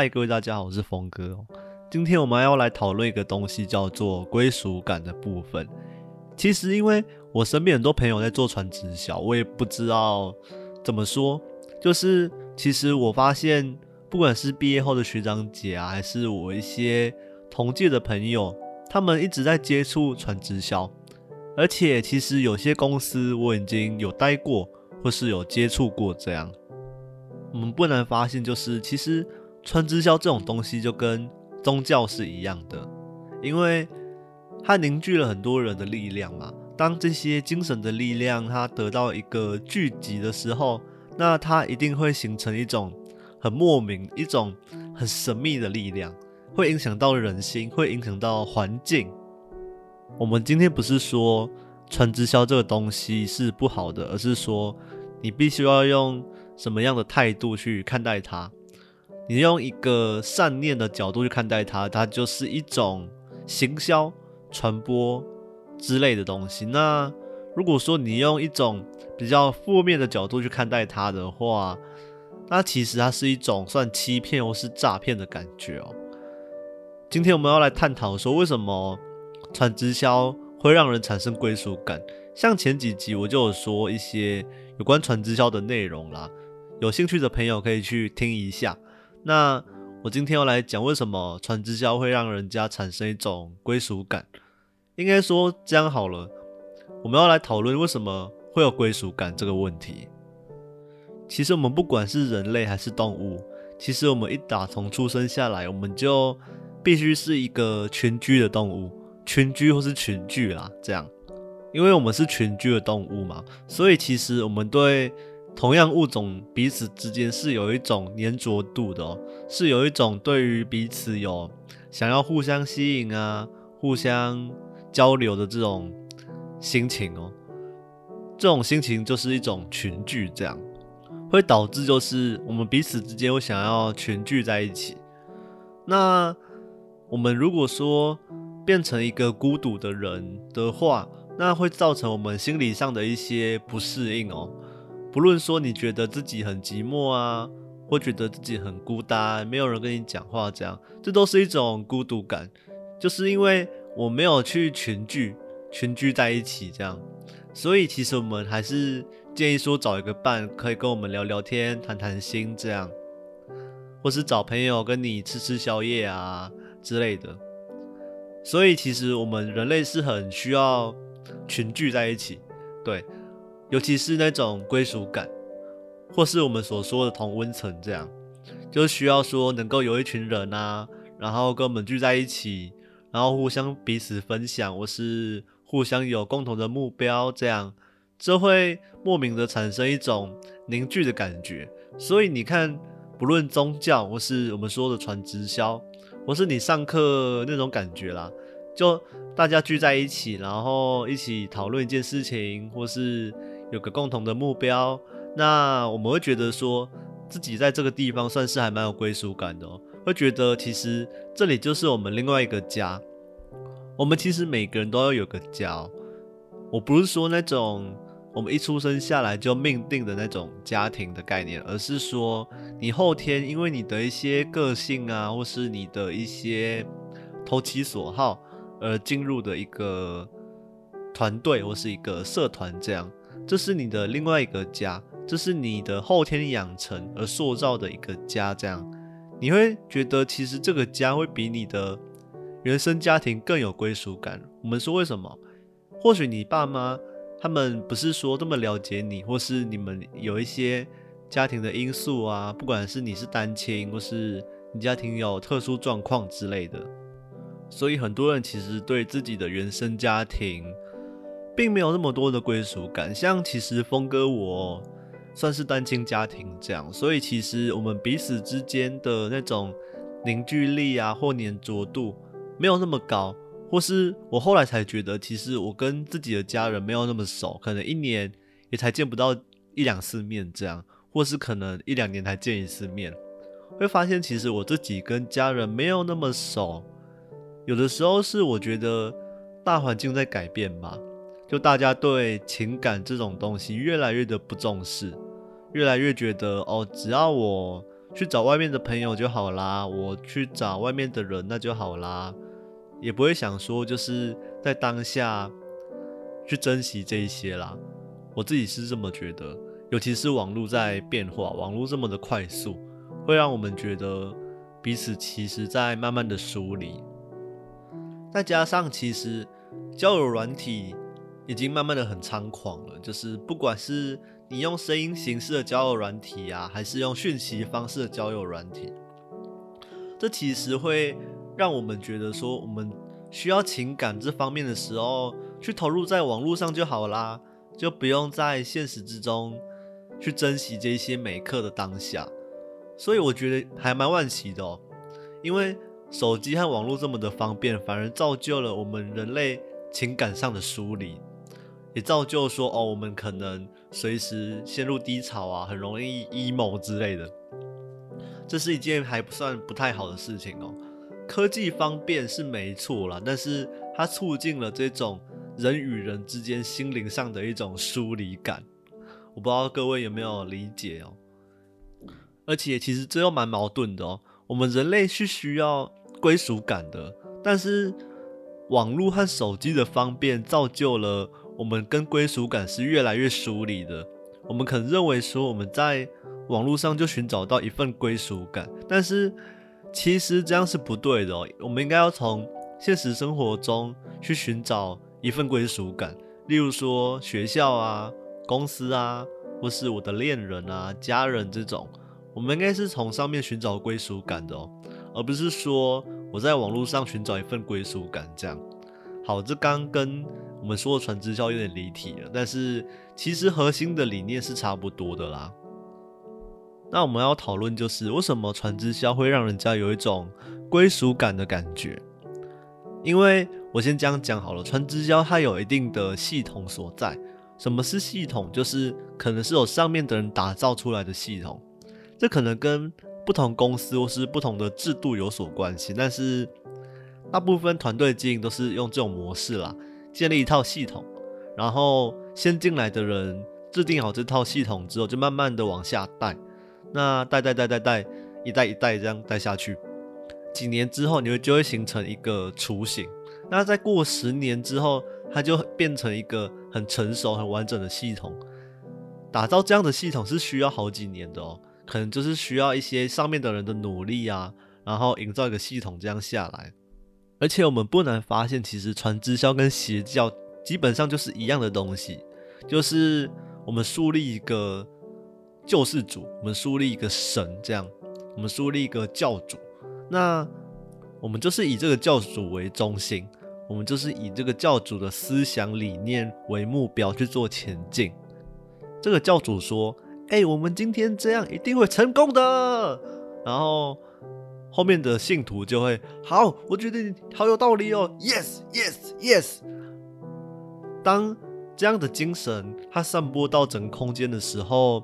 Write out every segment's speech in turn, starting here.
嗨，各位大家好，我是峰哥。今天我们要来讨论一个东西，叫做归属感的部分。其实，因为我身边很多朋友在做传直销，我也不知道怎么说。就是其实我发现，不管是毕业后的学长姐啊，还是我一些同届的朋友，他们一直在接触传直销。而且，其实有些公司我已经有待过，或是有接触过这样。我们不难发现，就是其实传直销这种东西就跟宗教是一样的，因为它凝聚了很多人的力量嘛。当这些精神的力量它得到一个聚集的时候，那它一定会形成一种很莫名、一种很神秘的力量，会影响到人心，会影响到环境。我们今天不是说传直销这个东西是不好的，而是说你必须要用。什么样的态度去看待它？你用一个善念的角度去看待它，它就是一种行销、传播之类的东西。那如果说你用一种比较负面的角度去看待它的话，那其实它是一种算欺骗或是诈骗的感觉哦。今天我们要来探讨说，为什么传直销会让人产生归属感？像前几集我就有说一些有关传直销的内容啦。有兴趣的朋友可以去听一下。那我今天要来讲为什么传直销会让人家产生一种归属感。应该说这样好了，我们要来讨论为什么会有归属感这个问题。其实我们不管是人类还是动物，其实我们一打从出生下来，我们就必须是一个群居的动物，群居或是群聚啦。这样，因为我们是群居的动物嘛，所以其实我们对。同样物种彼此之间是有一种粘着度的哦，是有一种对于彼此有想要互相吸引啊、互相交流的这种心情哦。这种心情就是一种群聚，这样会导致就是我们彼此之间会想要群聚在一起。那我们如果说变成一个孤独的人的话，那会造成我们心理上的一些不适应哦。不论说你觉得自己很寂寞啊，或觉得自己很孤单，没有人跟你讲话，这样，这都是一种孤独感，就是因为我没有去群聚，群聚在一起这样，所以其实我们还是建议说找一个伴，可以跟我们聊聊天、谈谈心这样，或是找朋友跟你吃吃宵夜啊之类的。所以其实我们人类是很需要群聚在一起，对。尤其是那种归属感，或是我们所说的同温层，这样就需要说能够有一群人啊，然后跟我们聚在一起，然后互相彼此分享，或是互相有共同的目标，这样这会莫名的产生一种凝聚的感觉。所以你看，不论宗教，或是我们说的传直销，或是你上课那种感觉啦，就大家聚在一起，然后一起讨论一件事情，或是。有个共同的目标，那我们会觉得说自己在这个地方算是还蛮有归属感的哦，会觉得其实这里就是我们另外一个家。我们其实每个人都要有个家，我不是说那种我们一出生下来就命定的那种家庭的概念，而是说你后天因为你的一些个性啊，或是你的一些投其所好而进入的一个团队或是一个社团这样。这是你的另外一个家，这是你的后天养成而塑造的一个家，这样你会觉得其实这个家会比你的原生家庭更有归属感。我们说为什么？或许你爸妈他们不是说这么了解你，或是你们有一些家庭的因素啊，不管是你是单亲，或是你家庭有特殊状况之类的，所以很多人其实对自己的原生家庭。并没有那么多的归属感，像其实峰哥我算是单亲家庭这样，所以其实我们彼此之间的那种凝聚力啊或粘着度没有那么高，或是我后来才觉得，其实我跟自己的家人没有那么熟，可能一年也才见不到一两次面这样，或是可能一两年才见一次面，会发现其实我自己跟家人没有那么熟，有的时候是我觉得大环境在改变吧。就大家对情感这种东西越来越的不重视，越来越觉得哦，只要我去找外面的朋友就好啦，我去找外面的人那就好啦，也不会想说就是在当下去珍惜这一些啦。我自己是这么觉得，尤其是网络在变化，网络这么的快速，会让我们觉得彼此其实在慢慢的疏离。再加上其实交友软体已经慢慢的很猖狂了，就是不管是你用声音形式的交友软体啊，还是用讯息方式的交友软体，这其实会让我们觉得说，我们需要情感这方面的时候，去投入在网络上就好啦。就不用在现实之中去珍惜这些每刻的当下，所以我觉得还蛮惋惜的哦。因为手机和网络这么的方便，反而造就了我们人类情感上的疏离，也造就说哦，我们可能随时陷入低潮啊，很容易 emo 之类的。这是一件还不算不太好的事情哦。科技方便是没错啦，但是它促进了这种。人与人之间心灵上的一种疏离感，我不知道各位有没有理解哦。而且其实这又蛮矛盾的哦。我们人类是需要归属感的，但是网络和手机的方便造就了我们跟归属感是越来越疏离的。我们可能认为说我们在网络上就寻找到一份归属感，但是其实这样是不对的哦。我们应该要从现实生活中去寻找。一份归属感，例如说学校啊、公司啊，或是我的恋人啊、家人这种，我们应该是从上面寻找归属感的哦，而不是说我在网络上寻找一份归属感这样。好，这刚跟我们说的传直销有点离题了，但是其实核心的理念是差不多的啦。那我们要讨论就是为什么传直销会让人家有一种归属感的感觉，因为。我先这样讲好了，传直销它有一定的系统所在。什么是系统？就是可能是有上面的人打造出来的系统。这可能跟不同公司或是不同的制度有所关系，但是大部分团队经营都是用这种模式啦，建立一套系统，然后先进来的人制定好这套系统之后，就慢慢的往下带，那带带带带带，一代一代这样带下去，几年之后，你会就会形成一个雏形。那在过十年之后，它就变成一个很成熟、很完整的系统。打造这样的系统是需要好几年的哦，可能就是需要一些上面的人的努力啊，然后营造一个系统这样下来。而且我们不难发现，其实传直销跟邪教基本上就是一样的东西，就是我们树立一个救世主，我们树立一个神，这样，我们树立一个教主。那我们就是以这个教主为中心。我们就是以这个教主的思想理念为目标去做前进。这个教主说：“哎，我们今天这样一定会成功的。”然后后面的信徒就会：“好，我觉得你好有道理哦，yes，yes，yes。”当这样的精神它散播到整个空间的时候，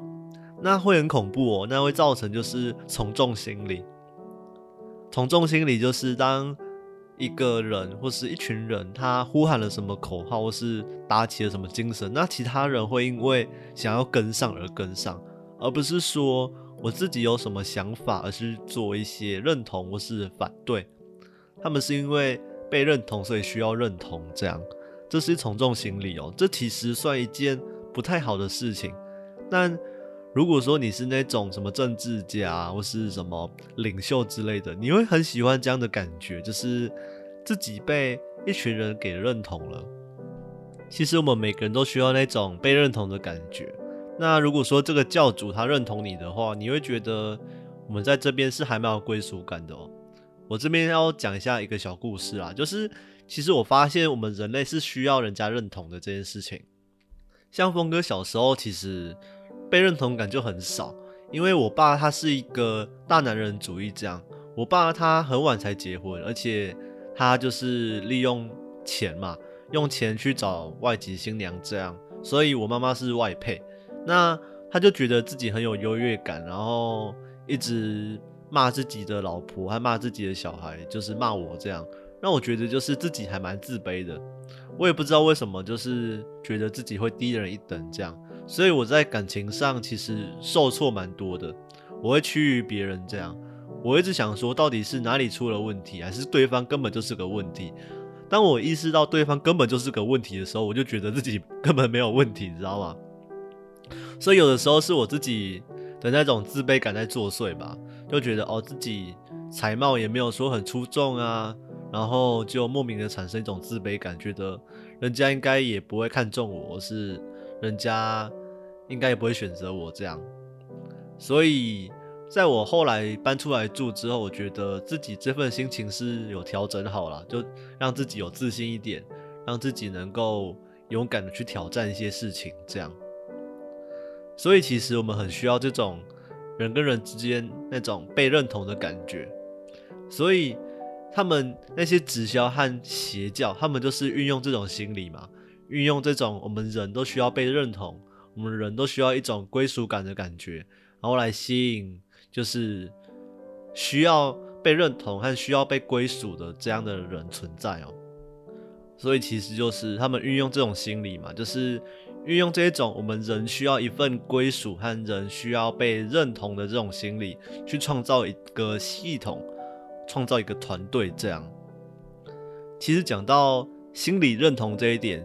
那会很恐怖哦，那会造成就是从众心理。从众心理就是当。一个人或是一群人，他呼喊了什么口号，或是打起了什么精神，那其他人会因为想要跟上而跟上，而不是说我自己有什么想法，而是做一些认同或是反对。他们是因为被认同，所以需要认同，这样，这是从众心理哦。这其实算一件不太好的事情。但如果说你是那种什么政治家或是什么领袖之类的，你会很喜欢这样的感觉，就是自己被一群人给认同了。其实我们每个人都需要那种被认同的感觉。那如果说这个教主他认同你的话，你会觉得我们在这边是还蛮有归属感的哦。我这边要讲一下一个小故事啊，就是其实我发现我们人类是需要人家认同的这件事情。像峰哥小时候其实。被认同感就很少，因为我爸他是一个大男人主义，这样。我爸他很晚才结婚，而且他就是利用钱嘛，用钱去找外籍新娘这样，所以我妈妈是外配。那他就觉得自己很有优越感，然后一直骂自己的老婆，还骂自己的小孩，就是骂我这样，让我觉得就是自己还蛮自卑的。我也不知道为什么，就是觉得自己会低人一等这样。所以我在感情上其实受挫蛮多的。我会趋于别人这样。我一直想说，到底是哪里出了问题，还是对方根本就是个问题？当我意识到对方根本就是个问题的时候，我就觉得自己 根本没有问题，你知道吗？所以有的时候是我自己的那种自卑感在作祟吧，就觉得哦自己才貌也没有说很出众啊，然后就莫名的产生一种自卑感，觉得人家应该也不会看中我，是人家应该也不会选择我这样。所以在我后来搬出来住之后，我觉得自己这份心情是有调整好了，就让自己有自信一点，让自己能够勇敢的去挑战一些事情，这样。所以其实我们很需要这种人跟人之间那种被认同的感觉。所以他们那些直销和邪教，他们就是运用这种心理嘛，运用这种我们人都需要被认同，我们人都需要一种归属感的感觉，然后来吸引就是需要被认同和需要被归属的这样的人存在哦。所以其实就是他们运用这种心理嘛，就是。运用这一种我们人需要一份归属和人需要被认同的这种心理，去创造一个系统，创造一个团队。这样，其实讲到心理认同这一点，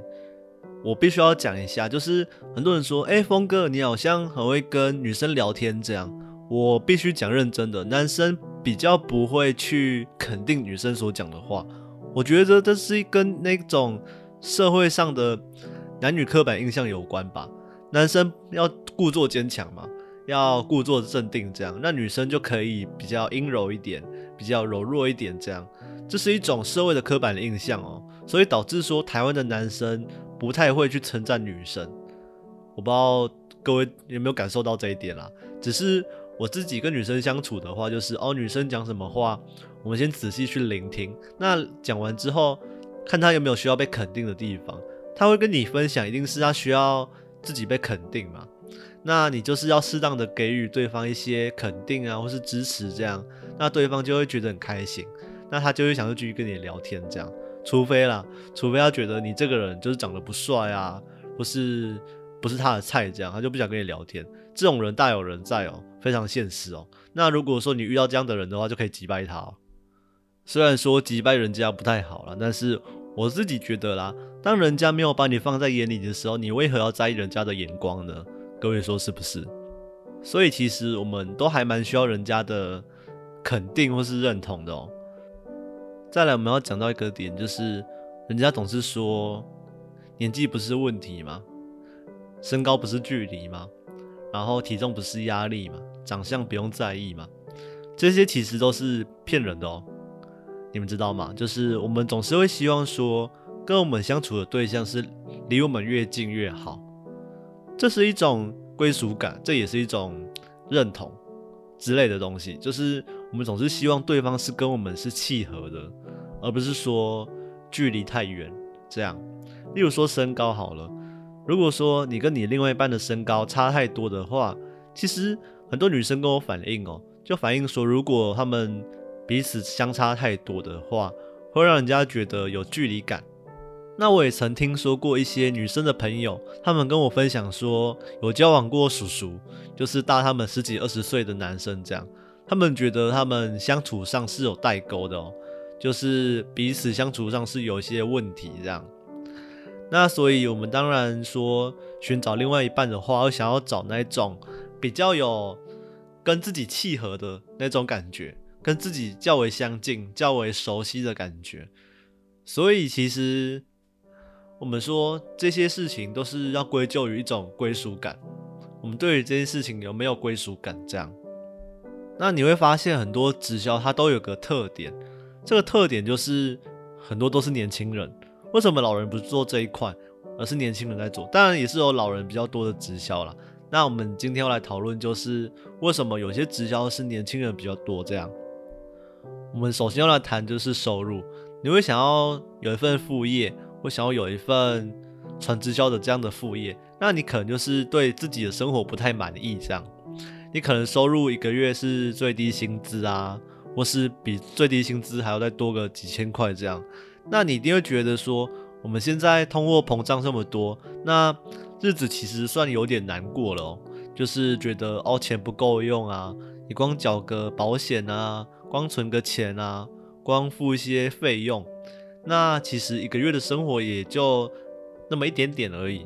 我必须要讲一下，就是很多人说：“哎，峰哥，你好像很会跟女生聊天。”这样，我必须讲认真的，男生比较不会去肯定女生所讲的话。我觉得这是跟那种社会上的。男女刻板印象有关吧，男生要故作坚强嘛，要故作镇定这样，那女生就可以比较阴柔一点，比较柔弱一点这样，这是一种社会的刻板的印象哦，所以导致说台湾的男生不太会去称赞女生，我不知道各位有没有感受到这一点啦，只是我自己跟女生相处的话，就是哦女生讲什么话，我们先仔细去聆听，那讲完之后，看她有没有需要被肯定的地方。他会跟你分享，一定是他需要自己被肯定嘛？那你就是要适当的给予对方一些肯定啊，或是支持，这样，那对方就会觉得很开心，那他就会想要继续跟你聊天，这样。除非啦，除非他觉得你这个人就是长得不帅啊，不是不是他的菜，这样他就不想跟你聊天。这种人大有人在哦，非常现实哦。那如果说你遇到这样的人的话，就可以击败他。虽然说击败人家不太好了，但是我自己觉得啦。当人家没有把你放在眼里的时候，你为何要在意人家的眼光呢？各位说是不是？所以其实我们都还蛮需要人家的肯定或是认同的哦。再来，我们要讲到一个点，就是人家总是说年纪不是问题吗？身高不是距离吗？然后体重不是压力吗？长相不用在意吗？这些其实都是骗人的哦。你们知道吗？就是我们总是会希望说。跟我们相处的对象是离我们越近越好，这是一种归属感，这也是一种认同之类的东西。就是我们总是希望对方是跟我们是契合的，而不是说距离太远这样。例如说身高好了，如果说你跟你另外一半的身高差太多的话，其实很多女生跟我反映哦，就反映说，如果他们彼此相差太多的话，会让人家觉得有距离感。那我也曾听说过一些女生的朋友，他们跟我分享说，有交往过叔叔，就是大他们十几二十岁的男生，这样，他们觉得他们相处上是有代沟的哦，就是彼此相处上是有一些问题这样。那所以我们当然说，寻找另外一半的话，我想要找那种比较有跟自己契合的那种感觉，跟自己较为相近、较为熟悉的感觉。所以其实。我们说这些事情都是要归咎于一种归属感。我们对于这件事情有没有归属感？这样，那你会发现很多直销它都有个特点，这个特点就是很多都是年轻人。为什么老人不做这一块，而是年轻人在做？当然也是有老人比较多的直销啦。那我们今天要来讨论就是为什么有些直销是年轻人比较多？这样，我们首先要来谈就是收入。你会想要有一份副业？我想要有一份传直销的这样的副业，那你可能就是对自己的生活不太满意，这样，你可能收入一个月是最低薪资啊，或是比最低薪资还要再多个几千块这样，那你一定会觉得说，我们现在通货膨胀这么多，那日子其实算有点难过了哦，就是觉得哦钱不够用啊，你光缴个保险啊，光存个钱啊，光付一些费用，那其实一个月的生活也就那么一点点而已。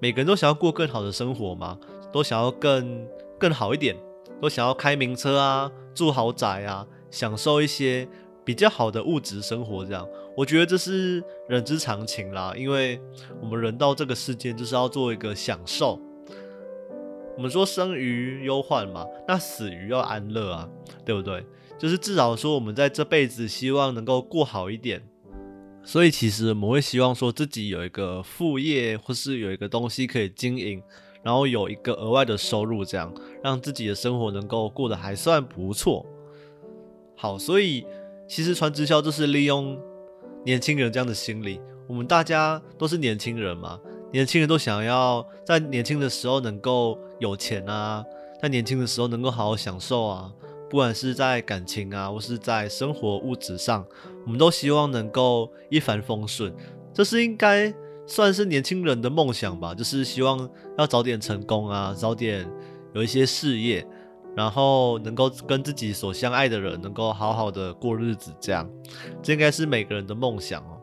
每个人都想要过更好的生活嘛，都想要更更好一点，都想要开名车啊，住豪宅啊，享受一些比较好的物质生活。这样，我觉得这是人之常情啦，因为我们人到这个世界就是要做一个享受。我们说生于忧患嘛，那死于要安乐啊，对不对？就是至少说我们在这辈子希望能够过好一点。所以其实我们会希望说自己有一个副业，或是有一个东西可以经营，然后有一个额外的收入，这样让自己的生活能够过得还算不错。好，所以其实传直销就是利用年轻人这样的心理。我们大家都是年轻人嘛，年轻人都想要在年轻的时候能够有钱啊，在年轻的时候能够好好享受啊。不管是在感情啊，或是在生活物质上，我们都希望能够一帆风顺。这是应该算是年轻人的梦想吧，就是希望要早点成功啊，早点有一些事业，然后能够跟自己所相爱的人能够好好的过日子。这样，这应该是每个人的梦想哦。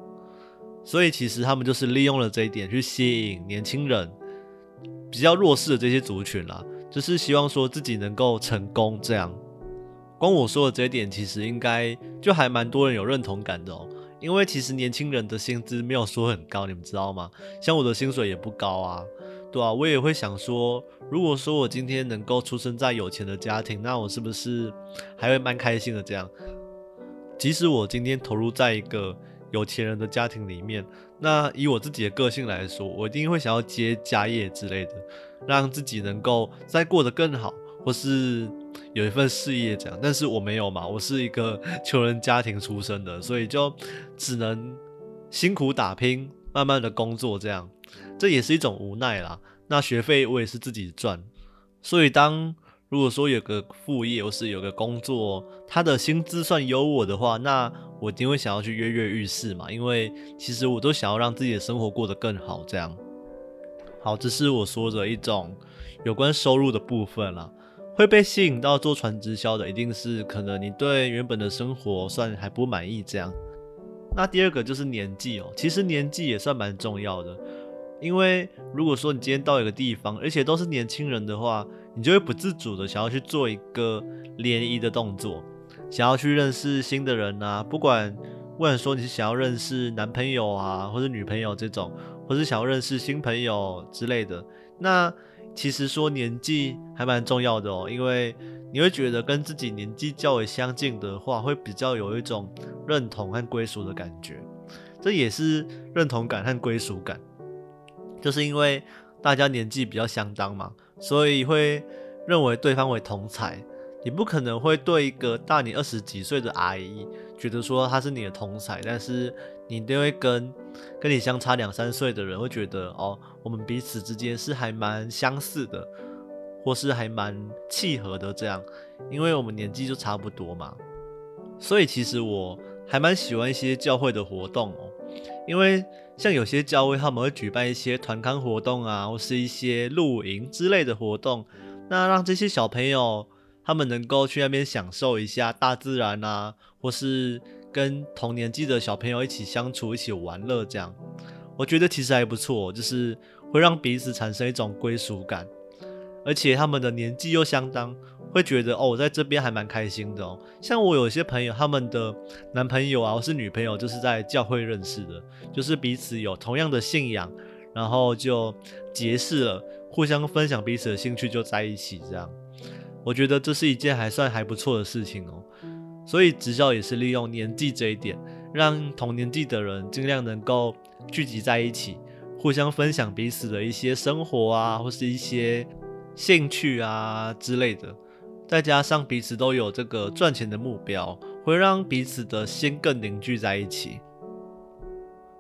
所以其实他们就是利用了这一点去吸引年轻人，比较弱势的这些族群啦，就是希望说自己能够成功这样。光我说的这一点，其实应该就还蛮多人有认同感的哦。因为其实年轻人的薪资没有说很高，你们知道吗？像我的薪水也不高啊，对啊，我也会想说，如果说我今天能够出生在有钱的家庭，那我是不是还会蛮开心的？这样，即使我今天投入在一个有钱人的家庭里面，那以我自己的个性来说，我一定会想要接家业之类的，让自己能够再过得更好。或是有一份事业这样，但是我没有嘛，我是一个 穷人家庭出身的，所以就只能辛苦打拼，慢慢的工作这样，这也是一种无奈啦。那学费我也是自己赚，所以当如果说有个副业或是有个工作，他的薪资算优我的话，那我一定会想要去跃跃欲试嘛，因为其实我都想要让自己的生活过得更好这样。好，这是我说的一种有关收入的部分啦。会被吸引到做传直销的，一定是可能你对原本的生活算还不满意这样。那第二个就是年纪哦，其实年纪也算蛮重要的，因为如果说你今天到一个地方，而且都是年轻人的话，你就会不自主的想要去做一个联谊的动作，想要去认识新的人啊，不管问说你是想要认识男朋友啊，或者女朋友这种，或是想要认识新朋友之类的，那。其实说年纪还蛮重要的哦，因为你会觉得跟自己年纪较为相近的话，会比较有一种认同和归属的感觉。这也是认同感和归属感，就是因为大家年纪比较相当嘛，所以会认为对方为同才。你不可能会对一个大你二十几岁的阿姨觉得说她是你的同才，但是你都会跟跟你相差两三岁的人会觉得哦，我们彼此之间是还蛮相似的，或是还蛮契合的这样，因为我们年纪就差不多嘛。所以其实我还蛮喜欢一些教会的活动哦，因为像有些教会他们会举办一些团康活动啊，或是一些露营之类的活动，那让这些小朋友。他们能够去那边享受一下大自然啊，或是跟同年纪的小朋友一起相处、一起玩乐，这样我觉得其实还不错，就是会让彼此产生一种归属感，而且他们的年纪又相当，会觉得哦，我在这边还蛮开心的哦。像我有些朋友，他们的男朋友啊或是女朋友，就是在教会认识的，就是彼此有同样的信仰，然后就结识了，互相分享彼此的兴趣，就在一起这样。我觉得这是一件还算还不错的事情哦，所以职教也是利用年纪这一点，让同年纪的人尽量能够聚集在一起，互相分享彼此的一些生活啊，或是一些兴趣啊之类的，再加上彼此都有这个赚钱的目标，会让彼此的心更凝聚在一起。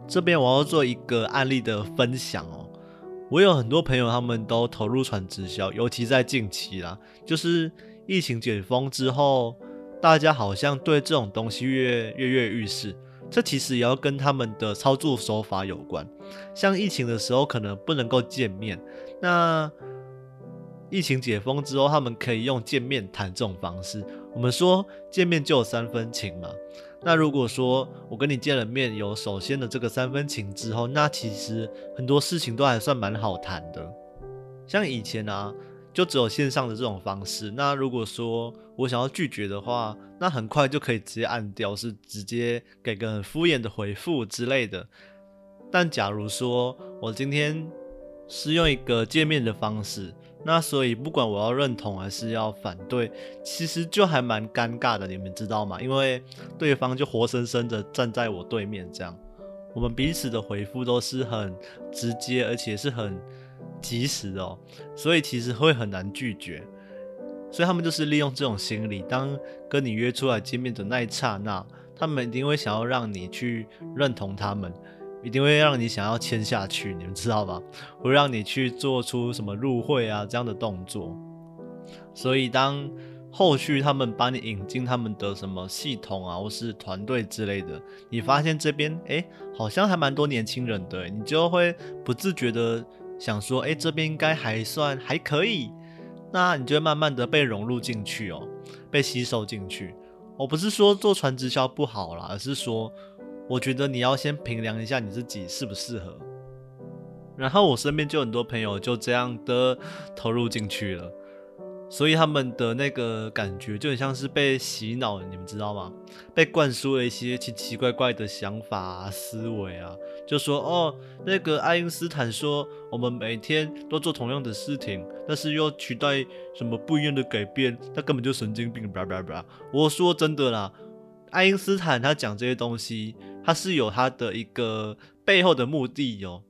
这边我要做一个案例的分享哦。我有很多朋友，他们都投入传直销，尤其在近期啦，就是疫情解封之后，大家好像对这种东西越跃跃欲试。这其实也要跟他们的操作手法有关。像疫情的时候，可能不能够见面，那疫情解封之后，他们可以用见面谈这种方式。我们说见面就有三分情嘛。那如果说我跟你见了面，有首先的这个三分情之后，那其实很多事情都还算蛮好谈的。像以前啊，就只有线上的这种方式。那如果说我想要拒绝的话，那很快就可以直接按掉，是直接给个很敷衍的回复之类的。但假如说我今天是用一个见面的方式，那所以不管我要认同还是要反对，其实就还蛮尴尬的，你们知道吗？因为对方就活生生的站在我对面，这样我们彼此的回复都是很直接，而且是很及时哦，所以其实会很难拒绝。所以他们就是利用这种心理，当跟你约出来见面的那一刹那，他们一定会想要让你去认同他们。一定会让你想要签下去，你们知道吧？会让你去做出什么入会啊这样的动作。所以当后续他们把你引进他们的什么系统啊，或是团队之类的，你发现这边哎好像还蛮多年轻人的，你就会不自觉的想说，哎这边应该还算还可以，那你就会慢慢的被融入进去哦，被吸收进去。我不是说做传直销不好啦，而是说。我觉得你要先评量一下你自己适不适合，然后我身边就很多朋友就这样的投入进去了，所以他们的那个感觉就很像是被洗脑，你们知道吗？被灌输了一些奇奇怪怪的想法啊、思维啊，就说哦，那个爱因斯坦说我们每天都做同样的事情，但是又取代什么不一样的改变，他根本就神经病，叭叭叭。我说真的啦，爱因斯坦他讲这些东西。他是有他的一个背后的目的哟，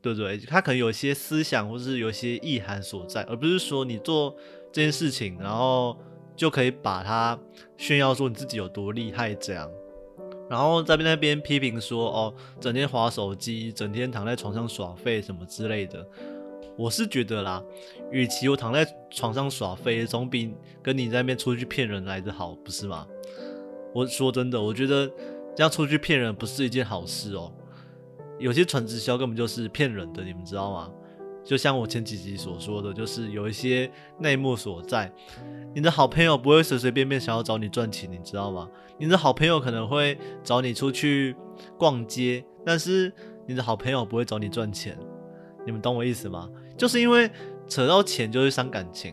对不对？他可能有些思想或是有些意涵所在，而不是说你做这件事情，然后就可以把它炫耀说你自己有多厉害这样。然后在那边批评说哦，整天划手机，整天躺在床上耍废什么之类的。我是觉得啦，与其我躺在床上耍废，总比跟你在那边出去骗人来的好，不是吗？我说真的，我觉得。这样出去骗人不是一件好事哦。有些传直销根本就是骗人的，你们知道吗？就像我前几集所说的，就是有一些内幕所在。你的好朋友不会随随便便想要找你赚钱，你知道吗？你的好朋友可能会找你出去逛街，但是你的好朋友不会找你赚钱。你们懂我意思吗？就是因为扯到钱就会伤感情。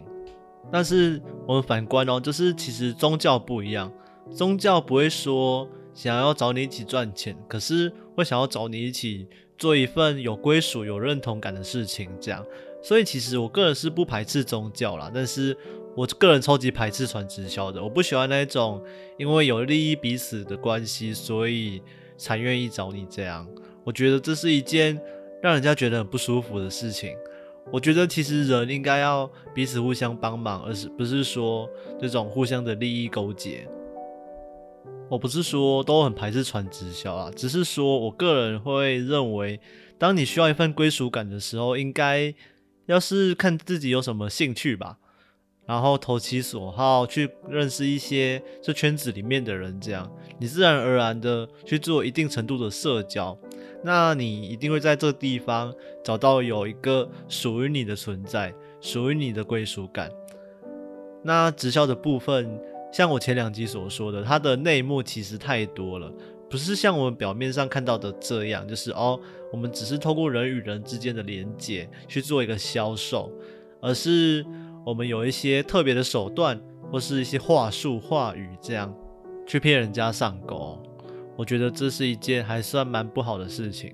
但是我们反观哦，就是其实宗教不一样，宗教不会说。想要找你一起赚钱，可是会想要找你一起做一份有归属、有认同感的事情，这样。所以其实我个人是不排斥宗教啦，但是我个人超级排斥传直销的。我不喜欢那种因为有利益彼此的关系，所以才愿意找你这样。我觉得这是一件让人家觉得很不舒服的事情。我觉得其实人应该要彼此互相帮忙，而是不是说这种互相的利益勾结。我不是说都很排斥传直销啊，只是说我个人会认为，当你需要一份归属感的时候，应该要是看自己有什么兴趣吧，然后投其所好去认识一些这圈子里面的人，这样你自然而然的去做一定程度的社交，那你一定会在这个地方找到有一个属于你的存在，属于你的归属感。那直销的部分。像我前两集所说的，它的内幕其实太多了，不是像我们表面上看到的这样，就是哦，我们只是透过人与人之间的连接去做一个销售，而是我们有一些特别的手段或是一些话术话语，这样去骗人家上钩。我觉得这是一件还算蛮不好的事情。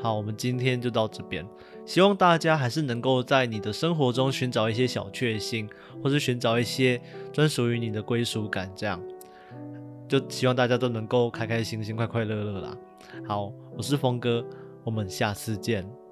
好，我们今天就到这边。希望大家还是能够在你的生活中寻找一些小确幸，或是寻找一些专属于你的归属感，这样就希望大家都能够开开心心、快快乐乐啦。好，我是峰哥，我们下次见。